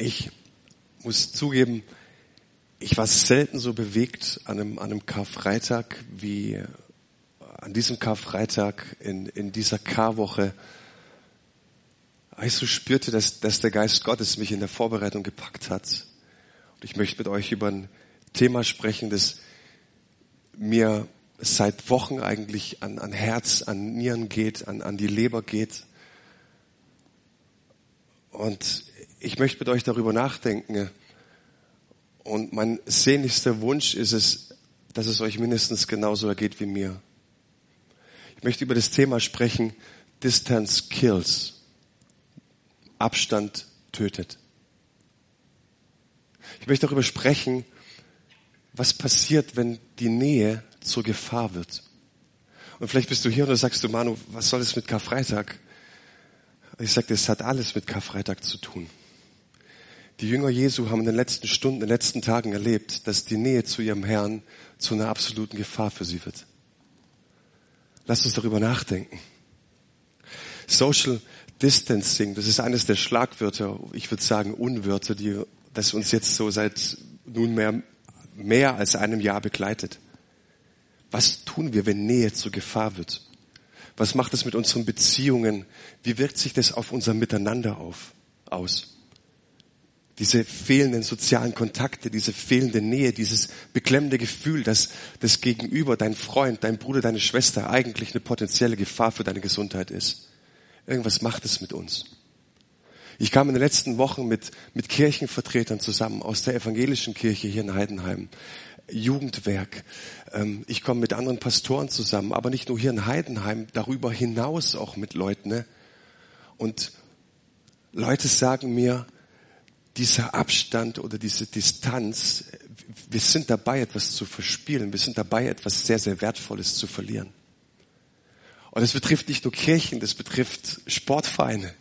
Ich muss zugeben, ich war selten so bewegt an einem, an einem Karfreitag wie an diesem Karfreitag in, in dieser Karwoche. Ich so spürte, dass, dass der Geist Gottes mich in der Vorbereitung gepackt hat. Und ich möchte mit euch über ein Thema sprechen, das mir seit Wochen eigentlich an, an Herz, an Nieren geht, an, an die Leber geht. Und ich möchte mit euch darüber nachdenken. Und mein sehnlichster Wunsch ist es, dass es euch mindestens genauso ergeht wie mir. Ich möchte über das Thema sprechen, Distance kills. Abstand tötet. Ich möchte darüber sprechen, was passiert, wenn die Nähe zur Gefahr wird. Und vielleicht bist du hier und sagst du, Manu, was soll es mit Karfreitag? Ich sage, es hat alles mit Karfreitag zu tun. Die Jünger Jesu haben in den letzten Stunden, in den letzten Tagen erlebt, dass die Nähe zu ihrem Herrn zu einer absoluten Gefahr für sie wird. Lasst uns darüber nachdenken. Social Distancing, das ist eines der Schlagwörter, ich würde sagen Unwörter, die das uns jetzt so seit nunmehr mehr als einem Jahr begleitet. Was tun wir, wenn Nähe zur Gefahr wird? Was macht das mit unseren Beziehungen? Wie wirkt sich das auf unser Miteinander auf, aus? Diese fehlenden sozialen Kontakte, diese fehlende Nähe, dieses beklemmende Gefühl, dass das Gegenüber, dein Freund, dein Bruder, deine Schwester eigentlich eine potenzielle Gefahr für deine Gesundheit ist. Irgendwas macht es mit uns. Ich kam in den letzten Wochen mit, mit Kirchenvertretern zusammen aus der evangelischen Kirche hier in Heidenheim. Jugendwerk. Ähm, ich komme mit anderen Pastoren zusammen, aber nicht nur hier in Heidenheim, darüber hinaus auch mit Leuten. Ne? Und Leute sagen mir, dieser Abstand oder diese Distanz, wir sind dabei, etwas zu verspielen. Wir sind dabei, etwas sehr, sehr Wertvolles zu verlieren. Und es betrifft nicht nur Kirchen, das betrifft Sportvereine.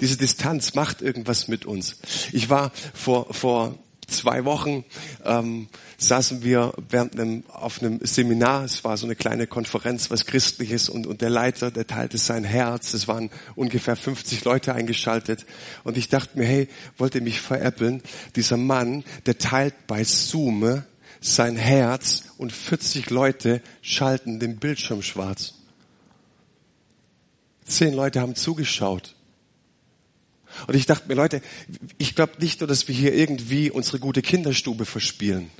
Diese Distanz macht irgendwas mit uns. Ich war vor, vor zwei Wochen ähm, saßen wir während einem, auf einem Seminar, es war so eine kleine Konferenz, was christliches und, und der Leiter, der teilte sein Herz, es waren ungefähr 50 Leute eingeschaltet und ich dachte mir, hey, wollte mich veräppeln, dieser Mann, der teilt bei Zoom sein Herz und 40 Leute schalten den Bildschirm schwarz. Zehn Leute haben zugeschaut. Und ich dachte mir, Leute, ich glaube nicht nur, dass wir hier irgendwie unsere gute Kinderstube verspielen.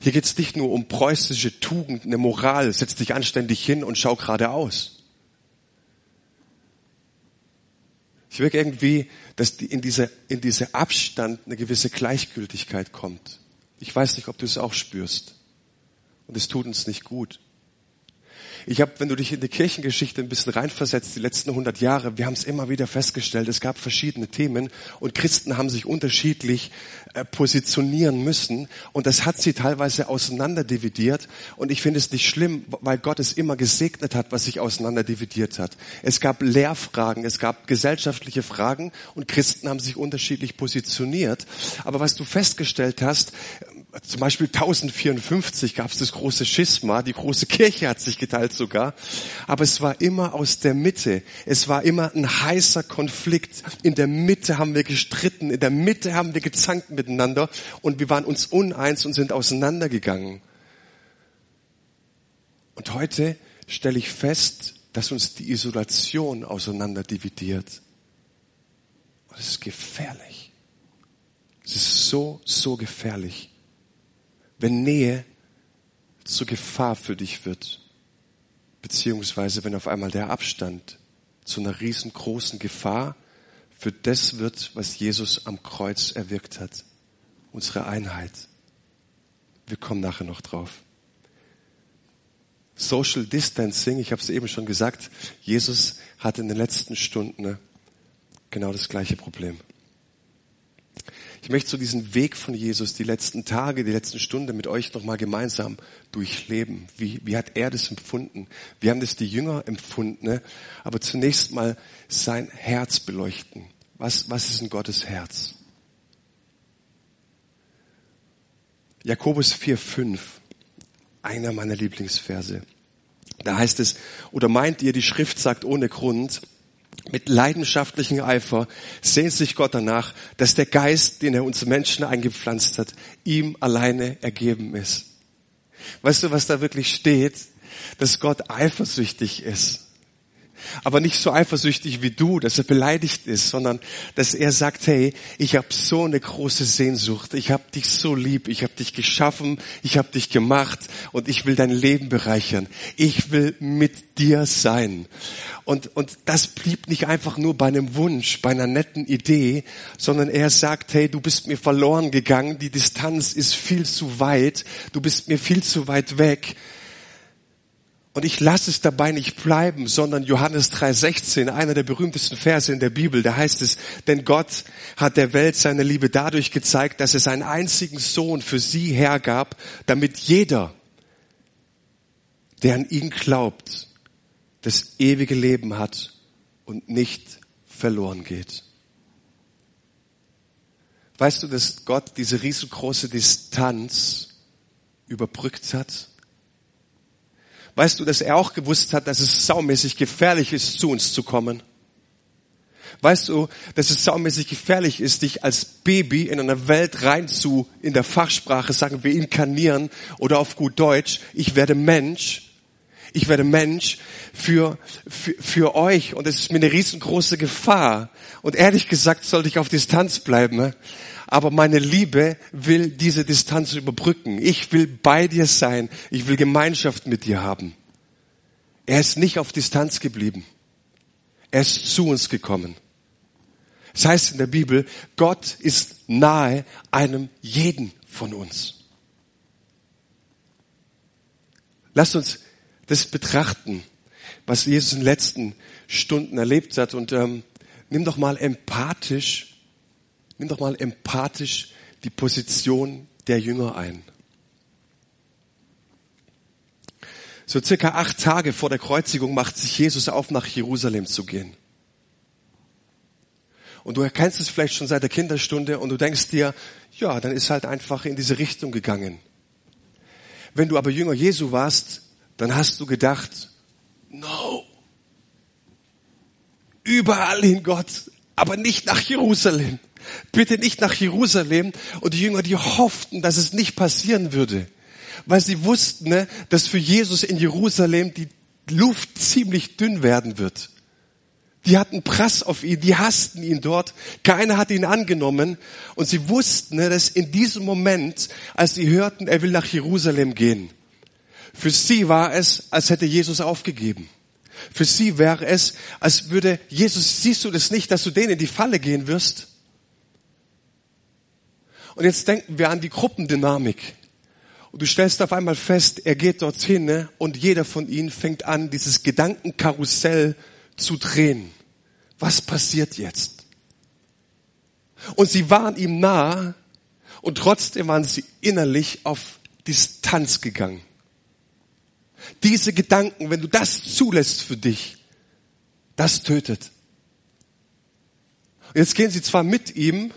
Hier geht es nicht nur um preußische Tugend, eine Moral, setz dich anständig hin und schau geradeaus. Ich wirke irgendwie, dass in diese, in diese Abstand eine gewisse Gleichgültigkeit kommt. Ich weiß nicht, ob du es auch spürst. Und es tut uns nicht gut. Ich habe, wenn du dich in die Kirchengeschichte ein bisschen reinversetzt, die letzten 100 Jahre, wir haben es immer wieder festgestellt, es gab verschiedene Themen und Christen haben sich unterschiedlich äh, positionieren müssen und das hat sie teilweise auseinanderdividiert und ich finde es nicht schlimm, weil Gott es immer gesegnet hat, was sich auseinanderdividiert hat. Es gab Lehrfragen, es gab gesellschaftliche Fragen und Christen haben sich unterschiedlich positioniert. Aber was du festgestellt hast, zum Beispiel 1054 gab es das große Schisma, die große Kirche hat sich geteilt sogar, aber es war immer aus der Mitte. Es war immer ein heißer Konflikt. In der Mitte haben wir gestritten, in der Mitte haben wir gezankt miteinander und wir waren uns uneins und sind auseinandergegangen. Und heute stelle ich fest, dass uns die Isolation auseinander dividiert. Und es ist gefährlich. Es ist so, so gefährlich wenn Nähe zur Gefahr für dich wird, beziehungsweise wenn auf einmal der Abstand zu einer riesengroßen Gefahr für das wird, was Jesus am Kreuz erwirkt hat, unsere Einheit. Wir kommen nachher noch drauf. Social Distancing, ich habe es eben schon gesagt, Jesus hatte in den letzten Stunden genau das gleiche Problem. Ich möchte so diesen Weg von Jesus, die letzten Tage, die letzten Stunden mit euch nochmal gemeinsam durchleben. Wie, wie hat er das empfunden? Wie haben das die Jünger empfunden? Ne? Aber zunächst mal sein Herz beleuchten. Was, was ist in Gottes Herz? Jakobus 4,5, einer meiner Lieblingsverse. Da heißt es, oder meint ihr, die Schrift sagt ohne Grund, mit leidenschaftlichem Eifer sehnt sich Gott danach, dass der Geist, den er uns Menschen eingepflanzt hat, ihm alleine ergeben ist. Weißt du, was da wirklich steht? Dass Gott eifersüchtig ist aber nicht so eifersüchtig wie du, dass er beleidigt ist, sondern dass er sagt, hey, ich habe so eine große Sehnsucht, ich habe dich so lieb, ich habe dich geschaffen, ich habe dich gemacht. Und ich will dein Leben bereichern. Ich will mit dir sein. Und, und das blieb nicht einfach nur bei einem Wunsch, bei einer netten Idee, sondern er sagt, hey, du bist mir verloren gegangen, die Distanz ist viel zu weit, du bist mir viel zu weit weg und ich lasse es dabei nicht bleiben, sondern Johannes 3,16, einer der berühmtesten Verse in der Bibel, da heißt es, denn Gott hat der Welt seine Liebe dadurch gezeigt, dass er seinen einzigen Sohn für sie hergab, damit jeder, der an ihn glaubt, das ewige Leben hat und nicht verloren geht. Weißt du, dass Gott diese riesengroße Distanz überbrückt hat? Weißt du, dass er auch gewusst hat, dass es saumäßig gefährlich ist, zu uns zu kommen? Weißt du, dass es saumäßig gefährlich ist, dich als Baby in einer Welt rein zu, in der Fachsprache sagen wir inkarnieren oder auf gut Deutsch, ich werde Mensch, ich werde Mensch für, für, für euch und es ist mir eine riesengroße Gefahr. Und ehrlich gesagt sollte ich auf Distanz bleiben aber meine Liebe will diese Distanz überbrücken. Ich will bei dir sein. Ich will Gemeinschaft mit dir haben. Er ist nicht auf Distanz geblieben. Er ist zu uns gekommen. Das heißt in der Bibel, Gott ist nahe einem jeden von uns. Lasst uns das betrachten, was Jesus in den letzten Stunden erlebt hat und ähm, nimm doch mal empathisch Nimm doch mal empathisch die Position der Jünger ein. So circa acht Tage vor der Kreuzigung macht sich Jesus auf, nach Jerusalem zu gehen. Und du erkennst es vielleicht schon seit der Kinderstunde und du denkst dir, ja, dann ist halt einfach in diese Richtung gegangen. Wenn du aber Jünger Jesu warst, dann hast du gedacht, no, überall in Gott, aber nicht nach Jerusalem. Bitte nicht nach Jerusalem. Und die Jünger, die hofften, dass es nicht passieren würde. Weil sie wussten, ne, dass für Jesus in Jerusalem die Luft ziemlich dünn werden wird. Die hatten Prass auf ihn, die hassten ihn dort. Keiner hat ihn angenommen. Und sie wussten, ne, dass in diesem Moment, als sie hörten, er will nach Jerusalem gehen, für sie war es, als hätte Jesus aufgegeben. Für sie wäre es, als würde Jesus, siehst du das nicht, dass du denen in die Falle gehen wirst? Und jetzt denken wir an die Gruppendynamik. Und du stellst auf einmal fest, er geht dorthin ne? und jeder von ihnen fängt an, dieses Gedankenkarussell zu drehen. Was passiert jetzt? Und sie waren ihm nah und trotzdem waren sie innerlich auf Distanz gegangen. Diese Gedanken, wenn du das zulässt für dich, das tötet. Und jetzt gehen sie zwar mit ihm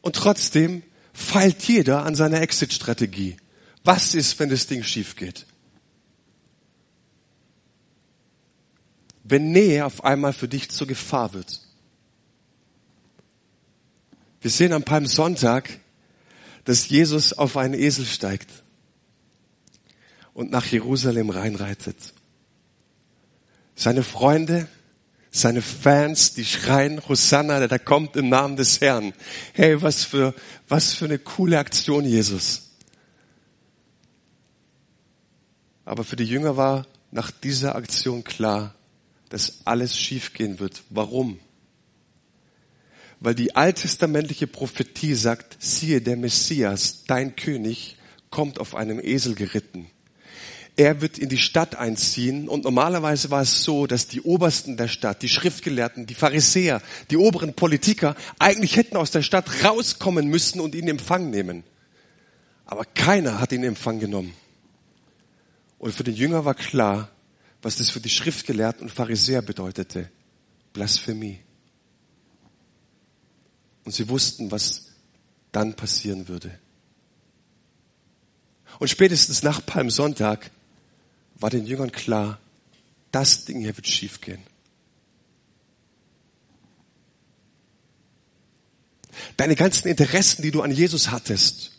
und trotzdem feilt jeder an seiner Exit-Strategie. Was ist, wenn das Ding schief geht? Wenn Nähe auf einmal für dich zur Gefahr wird. Wir sehen am Palmsonntag, dass Jesus auf einen Esel steigt und nach Jerusalem reinreitet. Seine Freunde seine Fans, die schreien, Hosanna, der da kommt im Namen des Herrn. Hey, was für, was für eine coole Aktion, Jesus. Aber für die Jünger war nach dieser Aktion klar, dass alles schiefgehen wird. Warum? Weil die alttestamentliche Prophetie sagt, siehe, der Messias, dein König, kommt auf einem Esel geritten er wird in die Stadt einziehen und normalerweise war es so, dass die Obersten der Stadt, die Schriftgelehrten, die Pharisäer, die oberen Politiker eigentlich hätten aus der Stadt rauskommen müssen und ihn in Empfang nehmen. Aber keiner hat ihn in Empfang genommen. Und für den Jünger war klar, was das für die Schriftgelehrten und Pharisäer bedeutete. Blasphemie. Und sie wussten, was dann passieren würde. Und spätestens nach Palmsonntag war den Jüngern klar, das Ding hier wird schiefgehen. Deine ganzen Interessen, die du an Jesus hattest,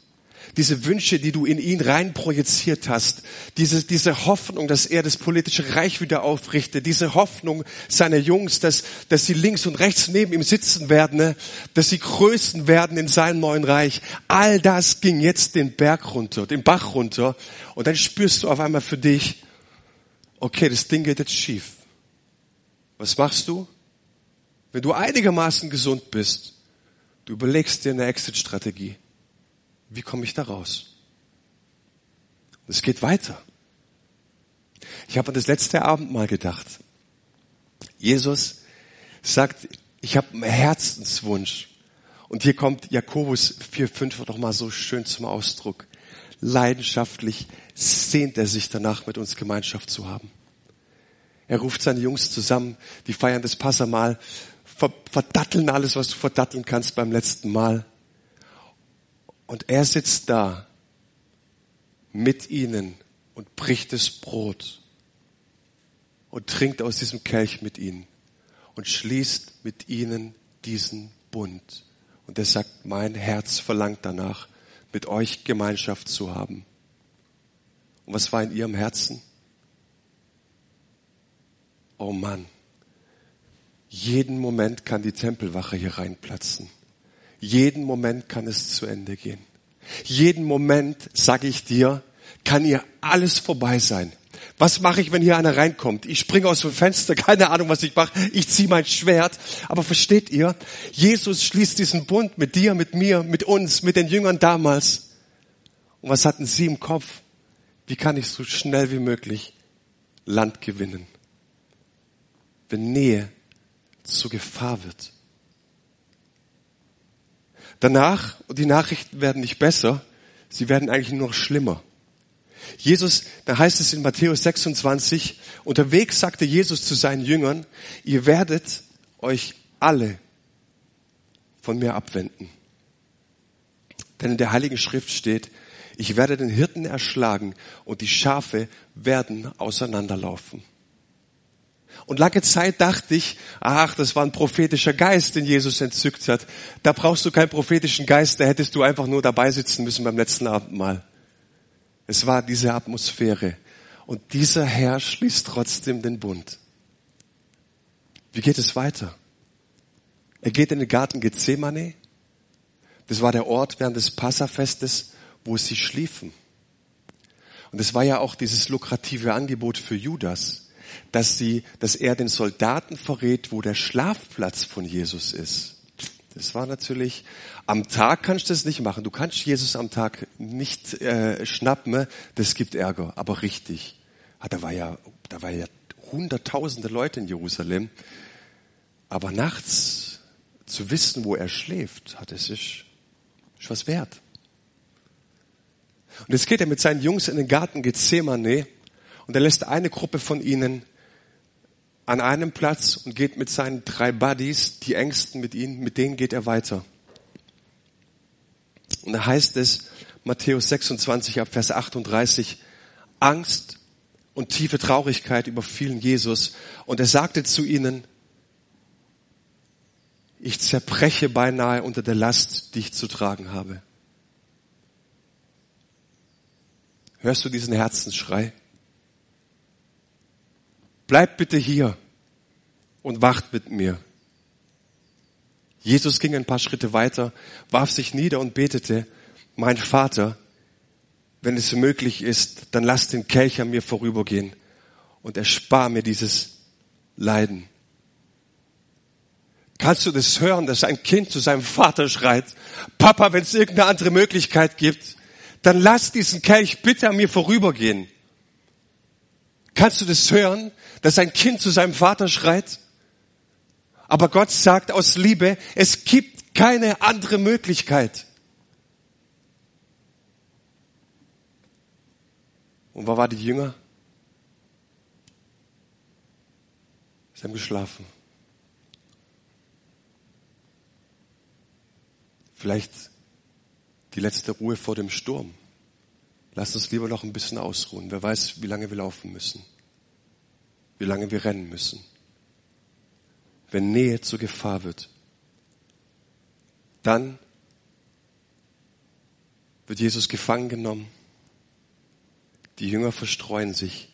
diese Wünsche, die du in ihn rein projiziert hast, diese, diese Hoffnung, dass er das politische Reich wieder aufrichtet, diese Hoffnung seiner Jungs, dass, dass sie links und rechts neben ihm sitzen werden, ne? dass sie Größen werden in seinem neuen Reich. All das ging jetzt den Berg runter, den Bach runter. Und dann spürst du auf einmal für dich, okay, das Ding geht jetzt schief. Was machst du? Wenn du einigermaßen gesund bist, du überlegst dir eine Exit-Strategie. Wie komme ich da raus? Es geht weiter. Ich habe an das letzte Abend mal gedacht. Jesus sagt, ich habe einen Herzenswunsch. Und hier kommt Jakobus 4,5 noch mal so schön zum Ausdruck. Leidenschaftlich sehnt er sich danach, mit uns Gemeinschaft zu haben. Er ruft seine Jungs zusammen, die feiern das Passamal, verdatteln alles, was du verdatteln kannst beim letzten Mal. Und er sitzt da mit ihnen und bricht das Brot und trinkt aus diesem Kelch mit ihnen und schließt mit ihnen diesen Bund. Und er sagt, mein Herz verlangt danach, mit euch Gemeinschaft zu haben. Und was war in ihrem Herzen? Oh Mann, jeden Moment kann die Tempelwache hier reinplatzen. Jeden Moment kann es zu Ende gehen. Jeden Moment, sage ich dir, kann hier alles vorbei sein. Was mache ich, wenn hier einer reinkommt? Ich springe aus dem Fenster, keine Ahnung, was ich mache. Ich ziehe mein Schwert. Aber versteht ihr, Jesus schließt diesen Bund mit dir, mit mir, mit uns, mit den Jüngern damals. Und was hatten sie im Kopf? Wie kann ich so schnell wie möglich Land gewinnen? Wenn Nähe zur Gefahr wird. Danach, und die Nachrichten werden nicht besser, sie werden eigentlich nur noch schlimmer. Jesus, da heißt es in Matthäus 26, unterwegs sagte Jesus zu seinen Jüngern, ihr werdet euch alle von mir abwenden. Denn in der Heiligen Schrift steht, ich werde den Hirten erschlagen und die Schafe werden auseinanderlaufen. Und lange Zeit dachte ich, ach, das war ein prophetischer Geist, den Jesus entzückt hat. Da brauchst du keinen prophetischen Geist, da hättest du einfach nur dabei sitzen müssen beim letzten Abendmahl. Es war diese Atmosphäre. Und dieser Herr schließt trotzdem den Bund. Wie geht es weiter? Er geht in den Garten Gethsemane. Das war der Ort während des Passafestes, wo sie schliefen. Und es war ja auch dieses lukrative Angebot für Judas dass sie, dass er den Soldaten verrät, wo der Schlafplatz von Jesus ist. Das war natürlich, am Tag kannst du das nicht machen. Du kannst Jesus am Tag nicht äh, schnappen, das gibt Ärger, aber richtig. Ah, da war ja, da war ja hunderttausende Leute in Jerusalem. Aber nachts zu wissen, wo er schläft, hat es ist, ist was wert. Und jetzt geht er mit seinen Jungs in den Garten Gethsemane und er lässt eine Gruppe von ihnen an einem Platz und geht mit seinen drei Buddies, die Ängsten mit ihnen, mit denen geht er weiter. Und da heißt es, Matthäus 26 ab Vers 38, Angst und tiefe Traurigkeit überfielen Jesus und er sagte zu ihnen, ich zerbreche beinahe unter der Last, die ich zu tragen habe. Hörst du diesen Herzensschrei? bleibt bitte hier und wacht mit mir. Jesus ging ein paar Schritte weiter, warf sich nieder und betete, mein Vater, wenn es möglich ist, dann lass den Kelch an mir vorübergehen und erspar mir dieses Leiden. Kannst du das hören, dass ein Kind zu seinem Vater schreit, Papa, wenn es irgendeine andere Möglichkeit gibt, dann lass diesen Kelch bitte an mir vorübergehen. Kannst du das hören, dass ein Kind zu seinem Vater schreit? Aber Gott sagt aus Liebe, es gibt keine andere Möglichkeit. Und wo war die Jünger? Sie haben geschlafen. Vielleicht die letzte Ruhe vor dem Sturm. Lasst uns lieber noch ein bisschen ausruhen. Wer weiß, wie lange wir laufen müssen. Wie lange wir rennen müssen. Wenn Nähe zur Gefahr wird. Dann wird Jesus gefangen genommen. Die Jünger verstreuen sich.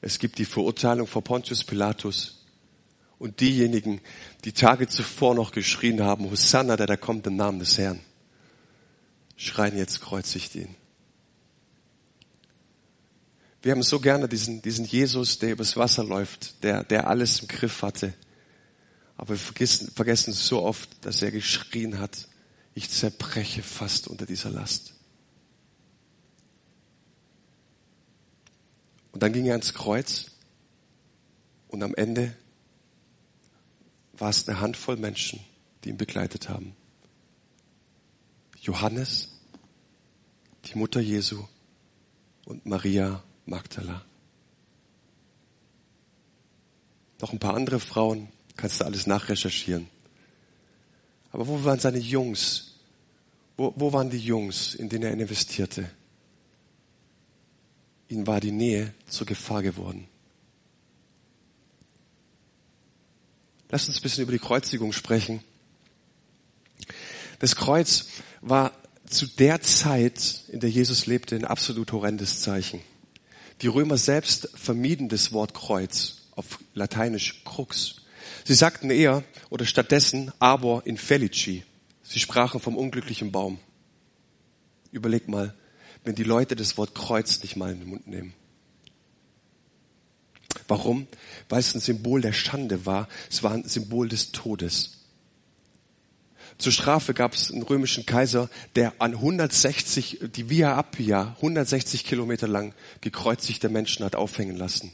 Es gibt die Verurteilung vor Pontius Pilatus. Und diejenigen, die Tage zuvor noch geschrien haben, Hosanna, der da kommt im Namen des Herrn, schreien jetzt kreuzigt ihn. Wir haben so gerne diesen, diesen Jesus, der übers Wasser läuft, der, der alles im Griff hatte. Aber wir vergessen, vergessen so oft, dass er geschrien hat, ich zerbreche fast unter dieser Last. Und dann ging er ans Kreuz und am Ende war es eine Handvoll Menschen, die ihn begleitet haben. Johannes, die Mutter Jesu und Maria Magdala. Noch ein paar andere Frauen, kannst du alles nachrecherchieren. Aber wo waren seine Jungs? Wo, wo waren die Jungs, in denen er investierte? Ihnen war die Nähe zur Gefahr geworden. Lass uns ein bisschen über die Kreuzigung sprechen. Das Kreuz war zu der Zeit, in der Jesus lebte, ein absolut horrendes Zeichen. Die Römer selbst vermieden das Wort Kreuz, auf Lateinisch Krux. Sie sagten eher oder stattdessen aber in Felici. Sie sprachen vom unglücklichen Baum. Überleg mal, wenn die Leute das Wort Kreuz nicht mal in den Mund nehmen. Warum? Weil es ein Symbol der Schande war. Es war ein Symbol des Todes. Zur Strafe gab es einen römischen Kaiser, der an 160, die Via Appia, 160 Kilometer lang gekreuzigte Menschen hat aufhängen lassen.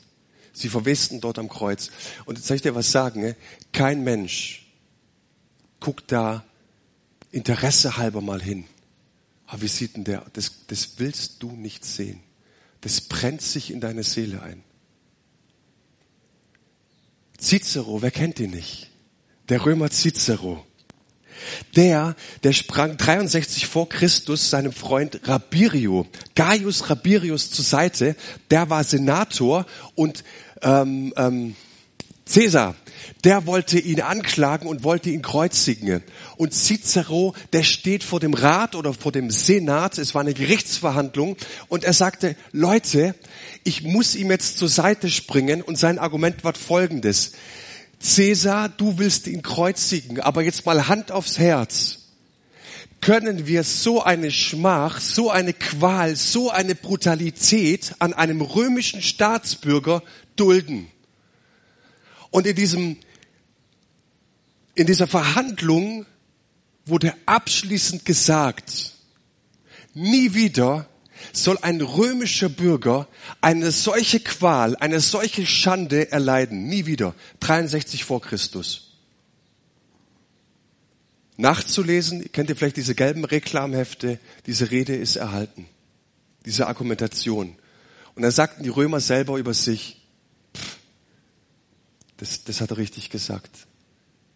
Sie verwesten dort am Kreuz. Und jetzt soll ich dir was sagen, ne? kein Mensch guckt da Interesse halber mal hin. Aber wie sieht denn der? Das, das willst du nicht sehen. Das brennt sich in deine Seele ein. Cicero, wer kennt ihn nicht? Der Römer Cicero. Der, der sprang 63 vor Christus seinem Freund Rabirio, Gaius Rabirius zur Seite. Der war Senator und ähm, ähm, Caesar, der wollte ihn anklagen und wollte ihn kreuzigen. Und Cicero, der steht vor dem Rat oder vor dem Senat, es war eine Gerichtsverhandlung, und er sagte, Leute, ich muss ihm jetzt zur Seite springen und sein Argument war folgendes. Cäsar, du willst ihn kreuzigen, aber jetzt mal Hand aufs Herz. Können wir so eine Schmach, so eine Qual, so eine Brutalität an einem römischen Staatsbürger dulden? Und in diesem, in dieser Verhandlung wurde abschließend gesagt, nie wieder soll ein römischer Bürger eine solche Qual, eine solche Schande erleiden. Nie wieder. 63 vor Christus. Nachzulesen, kennt ihr vielleicht diese gelben Reklamhefte, diese Rede ist erhalten. Diese Argumentation. Und dann sagten die Römer selber über sich, das, das hat er richtig gesagt.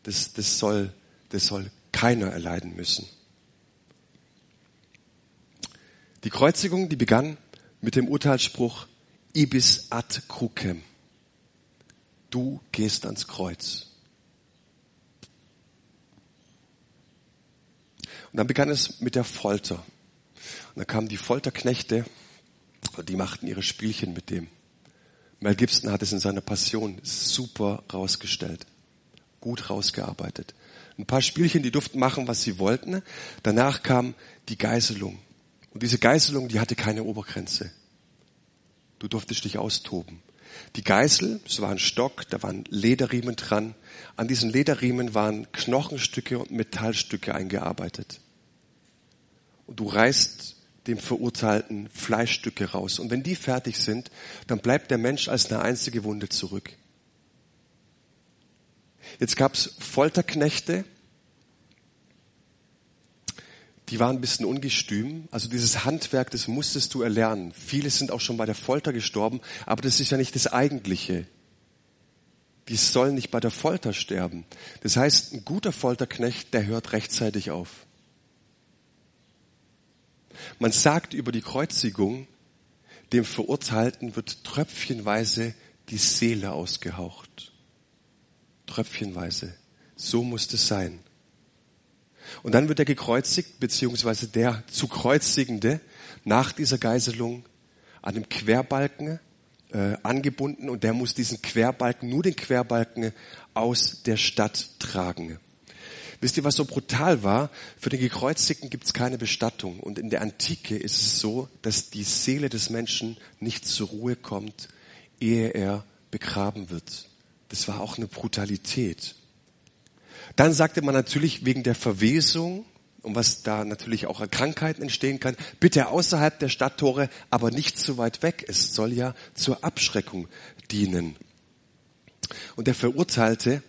Das, das, soll, das soll keiner erleiden müssen. Die Kreuzigung, die begann mit dem Urteilsspruch Ibis ad crucem. Du gehst ans Kreuz. Und dann begann es mit der Folter. Und dann kamen die Folterknechte die machten ihre Spielchen mit dem. Mel Gibson hat es in seiner Passion super rausgestellt, gut rausgearbeitet. Ein paar Spielchen, die durften machen, was sie wollten. Danach kam die Geiselung. Und diese Geiselung, die hatte keine Obergrenze. Du durftest dich austoben. Die Geißel, es war ein Stock, da waren Lederriemen dran. An diesen Lederriemen waren Knochenstücke und Metallstücke eingearbeitet. Und du reißt dem Verurteilten Fleischstücke raus. Und wenn die fertig sind, dann bleibt der Mensch als eine einzige Wunde zurück. Jetzt gab es Folterknechte, die waren ein bisschen ungestüm. Also dieses Handwerk, das musstest du erlernen. Viele sind auch schon bei der Folter gestorben, aber das ist ja nicht das Eigentliche. Die sollen nicht bei der Folter sterben. Das heißt, ein guter Folterknecht, der hört rechtzeitig auf. Man sagt über die Kreuzigung, dem Verurteilten wird tröpfchenweise die Seele ausgehaucht. Tröpfchenweise. So muss es sein. Und dann wird er gekreuzigt, beziehungsweise der zu Kreuzigende nach dieser Geiselung an dem Querbalken äh, angebunden und der muss diesen Querbalken, nur den Querbalken aus der Stadt tragen. Wisst ihr, was so brutal war? Für den Gekreuzigten gibt es keine Bestattung. Und in der Antike ist es so, dass die Seele des Menschen nicht zur Ruhe kommt, ehe er begraben wird. Das war auch eine Brutalität. Dann sagte man natürlich wegen der Verwesung und was da natürlich auch an Krankheiten entstehen kann, bitte außerhalb der Stadttore, aber nicht zu weit weg. Es soll ja zur Abschreckung dienen. Und der Verurteilte,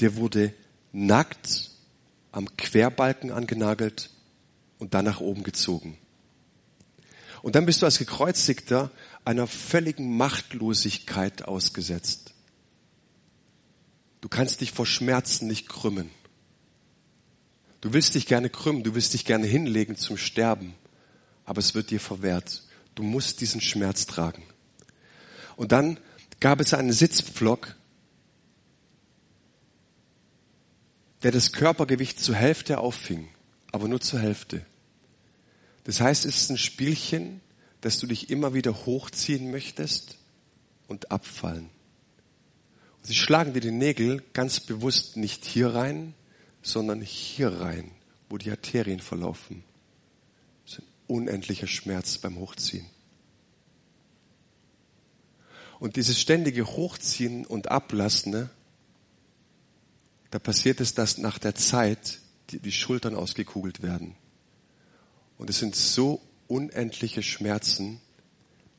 der wurde nackt am Querbalken angenagelt und dann nach oben gezogen. Und dann bist du als Gekreuzigter einer völligen Machtlosigkeit ausgesetzt. Du kannst dich vor Schmerzen nicht krümmen. Du willst dich gerne krümmen, du willst dich gerne hinlegen zum Sterben, aber es wird dir verwehrt. Du musst diesen Schmerz tragen. Und dann gab es einen Sitzpflock, der das Körpergewicht zur Hälfte auffing, aber nur zur Hälfte. Das heißt, es ist ein Spielchen, dass du dich immer wieder hochziehen möchtest und abfallen. Sie schlagen dir die Nägel ganz bewusst nicht hier rein, sondern hier rein, wo die Arterien verlaufen. Das ist ein unendlicher Schmerz beim Hochziehen. Und dieses ständige Hochziehen und Ablassen, ne, da passiert es, dass nach der Zeit die, die Schultern ausgekugelt werden. Und es sind so unendliche Schmerzen,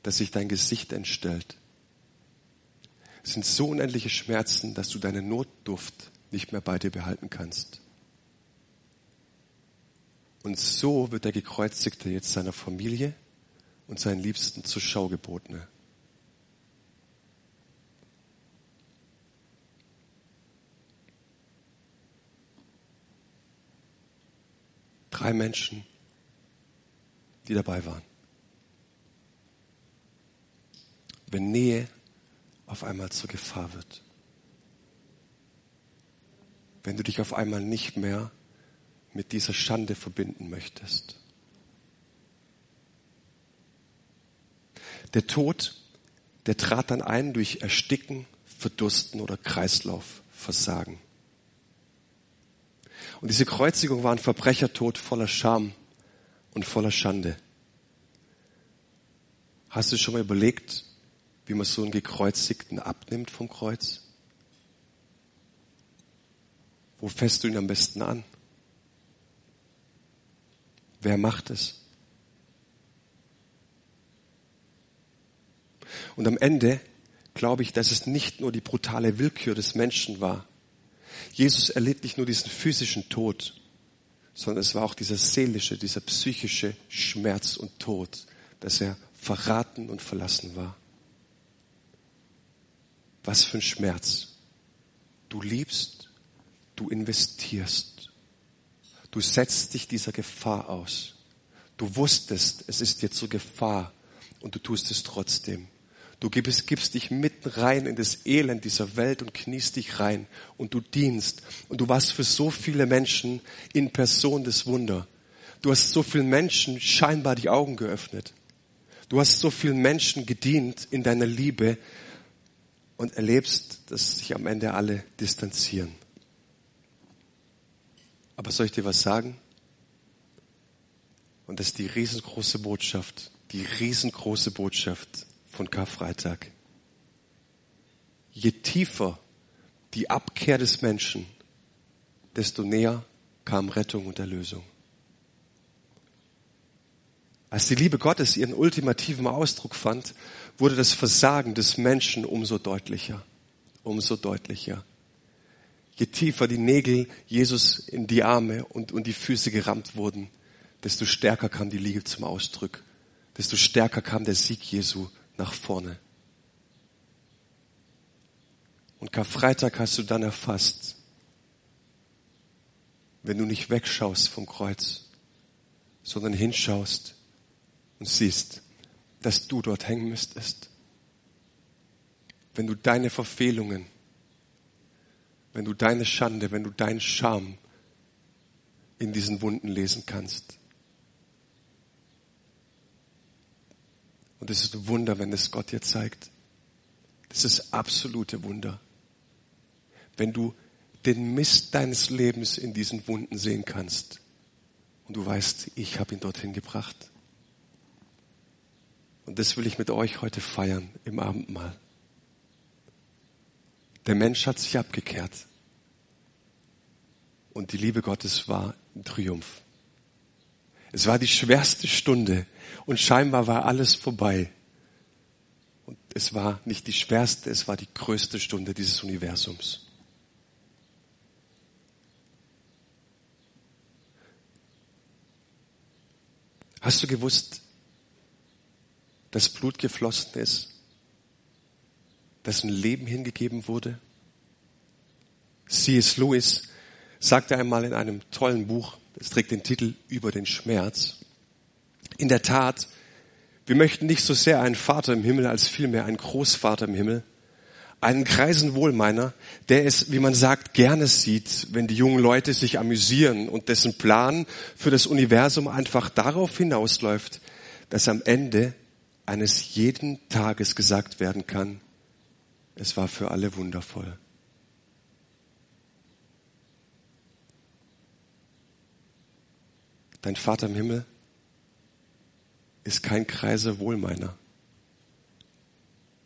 dass sich dein Gesicht entstellt. Es sind so unendliche Schmerzen, dass du deine Notduft nicht mehr bei dir behalten kannst. Und so wird der Gekreuzigte jetzt seiner Familie und seinen Liebsten zur Schau geboten. Drei Menschen, die dabei waren. Wenn Nähe auf einmal zur Gefahr wird. Wenn du dich auf einmal nicht mehr mit dieser Schande verbinden möchtest. Der Tod, der trat dann ein durch Ersticken, Verdursten oder Kreislaufversagen. Und diese Kreuzigung war ein Verbrechertod voller Scham und voller Schande. Hast du schon mal überlegt, wie man so einen Gekreuzigten abnimmt vom Kreuz? Wo fässt du ihn am besten an? Wer macht es? Und am Ende glaube ich, dass es nicht nur die brutale Willkür des Menschen war. Jesus erlitt nicht nur diesen physischen Tod, sondern es war auch dieser seelische, dieser psychische Schmerz und Tod, dass er verraten und verlassen war. Was für ein Schmerz. Du liebst, du investierst, Du setzt dich dieser Gefahr aus. Du wusstest, es ist dir zur Gefahr und du tust es trotzdem. Du gibst, gibst dich mitten rein in das Elend dieser Welt und kniest dich rein und du dienst. Und du warst für so viele Menschen in Person des Wunder. Du hast so vielen Menschen scheinbar die Augen geöffnet. Du hast so vielen Menschen gedient in deiner Liebe und erlebst, dass sich am Ende alle distanzieren. Aber soll ich dir was sagen? Und das ist die riesengroße Botschaft, die riesengroße Botschaft von Karfreitag. Je tiefer die Abkehr des Menschen, desto näher kam Rettung und Erlösung. Als die Liebe Gottes ihren ultimativen Ausdruck fand, wurde das Versagen des Menschen umso deutlicher, umso deutlicher je tiefer die Nägel Jesus in die Arme und, und die Füße gerammt wurden, desto stärker kam die Liebe zum Ausdruck, desto stärker kam der Sieg Jesu nach vorne. Und Karfreitag hast du dann erfasst, wenn du nicht wegschaust vom Kreuz, sondern hinschaust und siehst, dass du dort hängen müsstest. Wenn du deine Verfehlungen wenn du deine Schande, wenn du deinen Scham in diesen Wunden lesen kannst. Und es ist ein Wunder, wenn es Gott dir zeigt. Das ist absolute Wunder. Wenn du den Mist deines Lebens in diesen Wunden sehen kannst und du weißt, ich habe ihn dorthin gebracht. Und das will ich mit euch heute feiern im Abendmahl. Der Mensch hat sich abgekehrt und die Liebe Gottes war ein Triumph. Es war die schwerste Stunde und scheinbar war alles vorbei. Und es war nicht die schwerste, es war die größte Stunde dieses Universums. Hast du gewusst, dass Blut geflossen ist, dass ein Leben hingegeben wurde? C.S. Lewis sagte einmal in einem tollen Buch, es trägt den Titel Über den Schmerz, in der Tat, wir möchten nicht so sehr einen Vater im Himmel als vielmehr einen Großvater im Himmel, einen kreisen Wohlmeiner, der es, wie man sagt, gerne sieht, wenn die jungen Leute sich amüsieren und dessen Plan für das Universum einfach darauf hinausläuft, dass am Ende eines jeden Tages gesagt werden kann, es war für alle wundervoll. Dein Vater im Himmel ist kein kreiser Wohlmeiner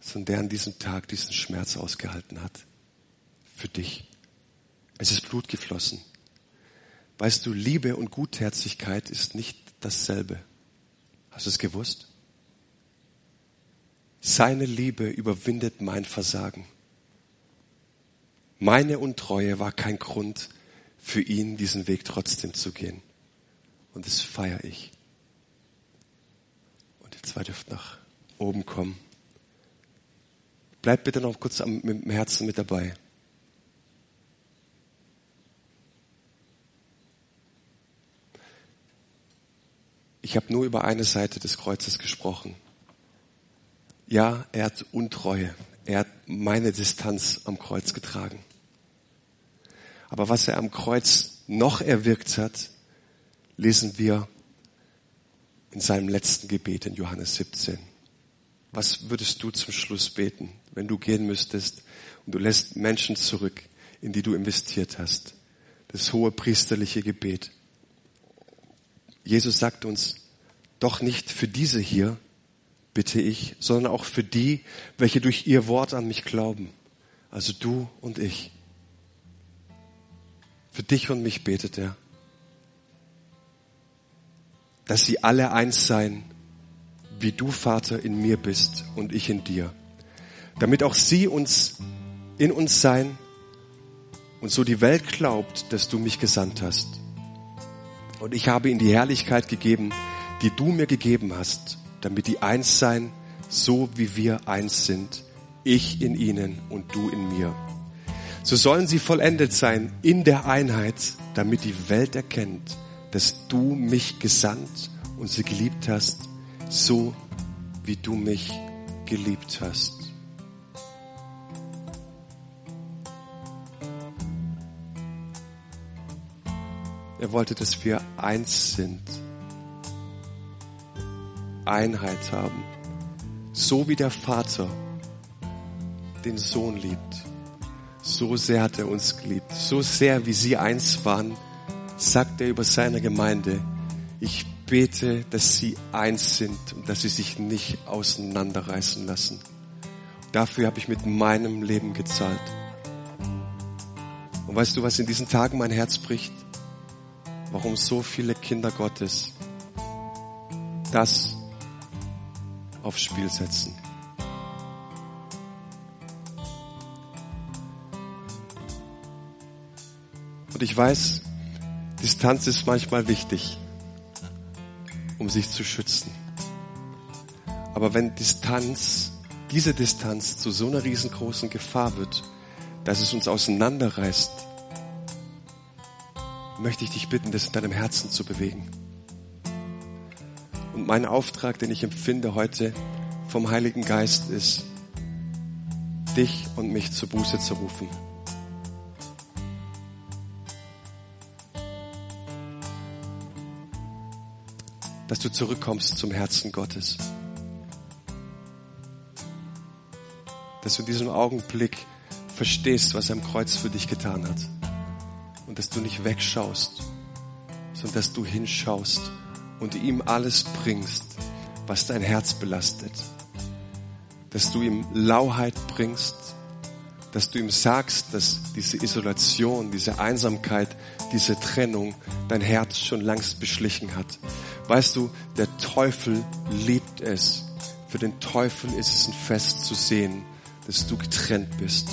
sondern der an diesem Tag diesen Schmerz ausgehalten hat. Für dich. Es ist Blut geflossen. Weißt du, Liebe und Gutherzigkeit ist nicht dasselbe. Hast du es gewusst? Seine Liebe überwindet mein Versagen. Meine Untreue war kein Grund für ihn, diesen Weg trotzdem zu gehen. Und das feiere ich. Und ihr zwei dürft nach oben kommen. Bleib bitte noch kurz am, mit dem Herzen mit dabei. Ich habe nur über eine Seite des Kreuzes gesprochen. Ja, er hat Untreue. Er hat meine Distanz am Kreuz getragen. Aber was er am Kreuz noch erwirkt hat, lesen wir in seinem letzten Gebet in Johannes 17. Was würdest du zum Schluss beten, wenn du gehen müsstest und du lässt Menschen zurück, in die du investiert hast? Das hohe priesterliche Gebet. Jesus sagt uns, doch nicht für diese hier bitte ich, sondern auch für die, welche durch ihr Wort an mich glauben. Also du und ich. Für dich und mich betet er. Dass sie alle eins seien, wie du, Vater, in mir bist und ich in dir. Damit auch sie uns in uns sein und so die Welt glaubt, dass du mich gesandt hast. Und ich habe ihnen die Herrlichkeit gegeben, die du mir gegeben hast, damit die eins sein, so wie wir eins sind, ich in ihnen und du in mir. So sollen sie vollendet sein in der Einheit, damit die Welt erkennt, dass du mich gesandt und sie geliebt hast, so wie du mich geliebt hast. Er wollte, dass wir eins sind, Einheit haben, so wie der Vater den Sohn liebt. So sehr hat er uns geliebt, so sehr wie sie eins waren, sagt er über seine Gemeinde, ich bete, dass sie eins sind und dass sie sich nicht auseinanderreißen lassen. Dafür habe ich mit meinem Leben gezahlt. Und weißt du, was in diesen Tagen mein Herz bricht? Warum so viele Kinder Gottes das aufs Spiel setzen. Und ich weiß, Distanz ist manchmal wichtig um sich zu schützen. Aber wenn Distanz, diese Distanz zu so einer riesengroßen Gefahr wird, dass es uns auseinanderreißt, möchte ich dich bitten, das in deinem Herzen zu bewegen. Mein Auftrag, den ich empfinde heute vom Heiligen Geist ist, dich und mich zur Buße zu rufen. dass du zurückkommst zum Herzen Gottes. Dass du in diesem Augenblick verstehst, was er am Kreuz für dich getan hat. Und dass du nicht wegschaust, sondern dass du hinschaust und ihm alles bringst, was dein Herz belastet. Dass du ihm Lauheit bringst, dass du ihm sagst, dass diese Isolation, diese Einsamkeit, diese Trennung dein Herz schon langst beschlichen hat. Weißt du, der Teufel liebt es. Für den Teufel ist es ein Fest zu sehen, dass du getrennt bist.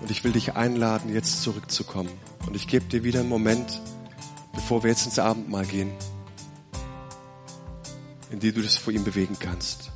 Und ich will dich einladen, jetzt zurückzukommen. Und ich gebe dir wieder einen Moment, bevor wir jetzt ins Abendmahl gehen, in dem du das vor ihm bewegen kannst.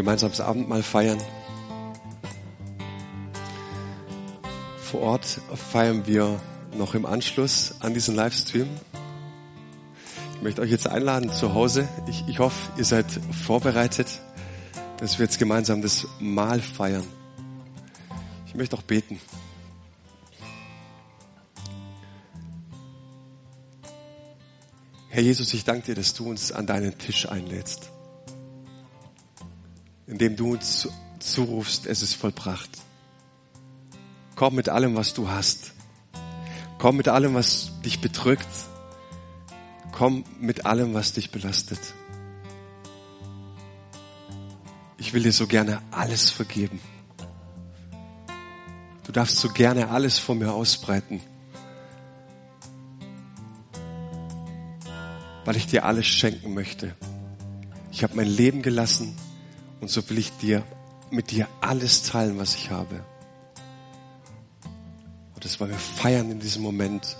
Wollen gemeinsam das Abendmahl feiern. Vor Ort feiern wir noch im Anschluss an diesen Livestream. Ich möchte euch jetzt einladen zu Hause. Ich, ich hoffe, ihr seid vorbereitet, dass wir jetzt gemeinsam das Mahl feiern. Ich möchte auch beten. Herr Jesus, ich danke dir, dass du uns an deinen Tisch einlädst indem du uns zurufst, es ist vollbracht. Komm mit allem, was du hast. Komm mit allem, was dich bedrückt. Komm mit allem, was dich belastet. Ich will dir so gerne alles vergeben. Du darfst so gerne alles vor mir ausbreiten, weil ich dir alles schenken möchte. Ich habe mein Leben gelassen und so will ich dir mit dir alles teilen, was ich habe. Und das wollen wir feiern in diesem Moment.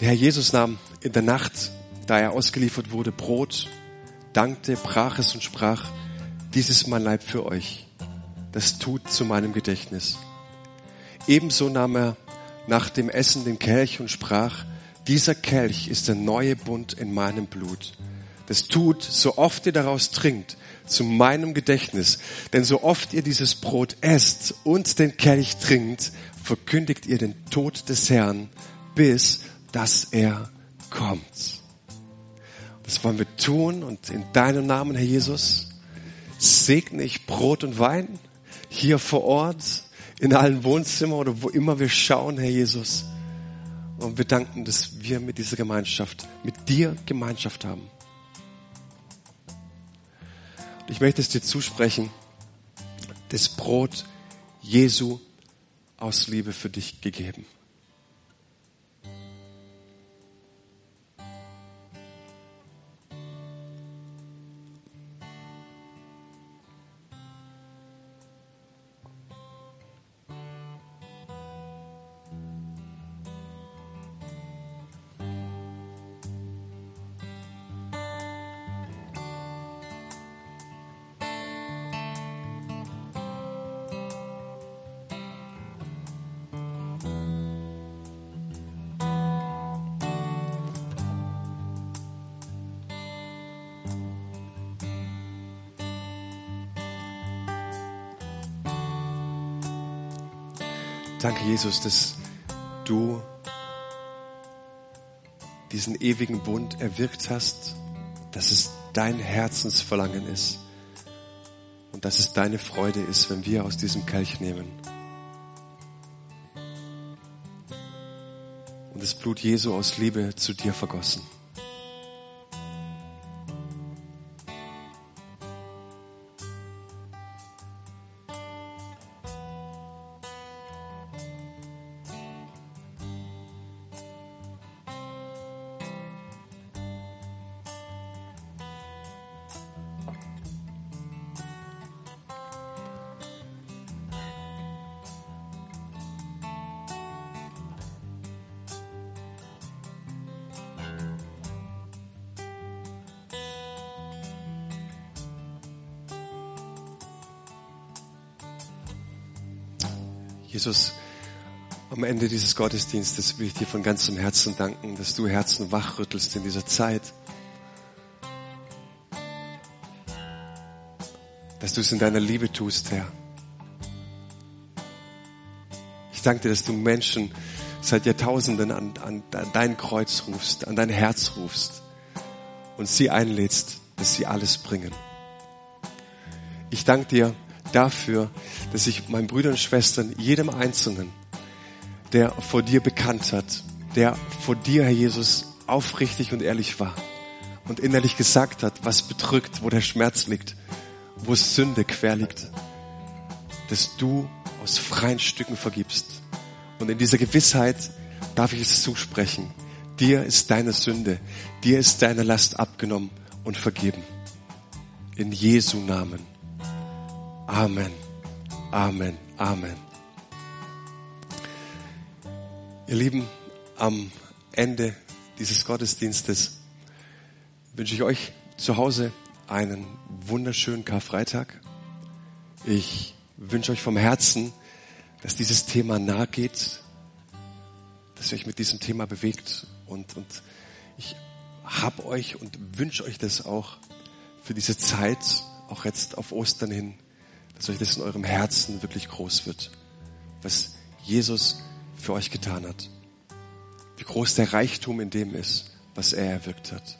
Der Herr Jesus nahm in der Nacht, da er ausgeliefert wurde, Brot, dankte, brach es und sprach, dies ist mein Leib für euch. Das tut zu meinem Gedächtnis. Ebenso nahm er nach dem Essen den Kelch und sprach, dieser Kelch ist der neue Bund in meinem Blut. Das tut, so oft ihr daraus trinkt, zu meinem Gedächtnis. Denn so oft ihr dieses Brot esst und den Kelch trinkt, verkündigt ihr den Tod des Herrn, bis dass er kommt. Das wollen wir tun und in deinem Namen, Herr Jesus, segne ich Brot und Wein hier vor Ort, in allen Wohnzimmern oder wo immer wir schauen, Herr Jesus. Und wir danken, dass wir mit dieser Gemeinschaft, mit dir Gemeinschaft haben. Und ich möchte es dir zusprechen, das Brot Jesu aus Liebe für dich gegeben. Jesus, dass du diesen ewigen Bund erwirkt hast, dass es dein Herzensverlangen ist und dass es deine Freude ist, wenn wir aus diesem Kelch nehmen. Und das Blut Jesu aus Liebe zu dir vergossen. Ende dieses Gottesdienstes will ich dir von ganzem Herzen danken, dass du Herzen wachrüttelst in dieser Zeit. Dass du es in deiner Liebe tust, Herr. Ich danke dir, dass du Menschen seit Jahrtausenden an, an, dein Kreuz rufst, an dein Herz rufst und sie einlädst, dass sie alles bringen. Ich danke dir, dafür, dass ich meinen Brüdern und Schwestern, jedem Einzelnen, der vor dir bekannt hat, der vor dir, Herr Jesus, aufrichtig und ehrlich war und innerlich gesagt hat, was bedrückt, wo der Schmerz liegt, wo Sünde quer liegt, dass du aus freien Stücken vergibst. Und in dieser Gewissheit darf ich es zusprechen. Dir ist deine Sünde, dir ist deine Last abgenommen und vergeben. In Jesu Namen. Amen. Amen. Amen. Ihr Lieben, am Ende dieses Gottesdienstes wünsche ich euch zu Hause einen wunderschönen Karfreitag. Ich wünsche euch vom Herzen, dass dieses Thema nahe geht, dass ihr euch mit diesem Thema bewegt und, und ich hab euch und wünsche euch das auch für diese Zeit, auch jetzt auf Ostern hin, dass euch das in eurem Herzen wirklich groß wird, was Jesus für euch getan hat. Wie groß der Reichtum in dem ist, was er erwirkt hat.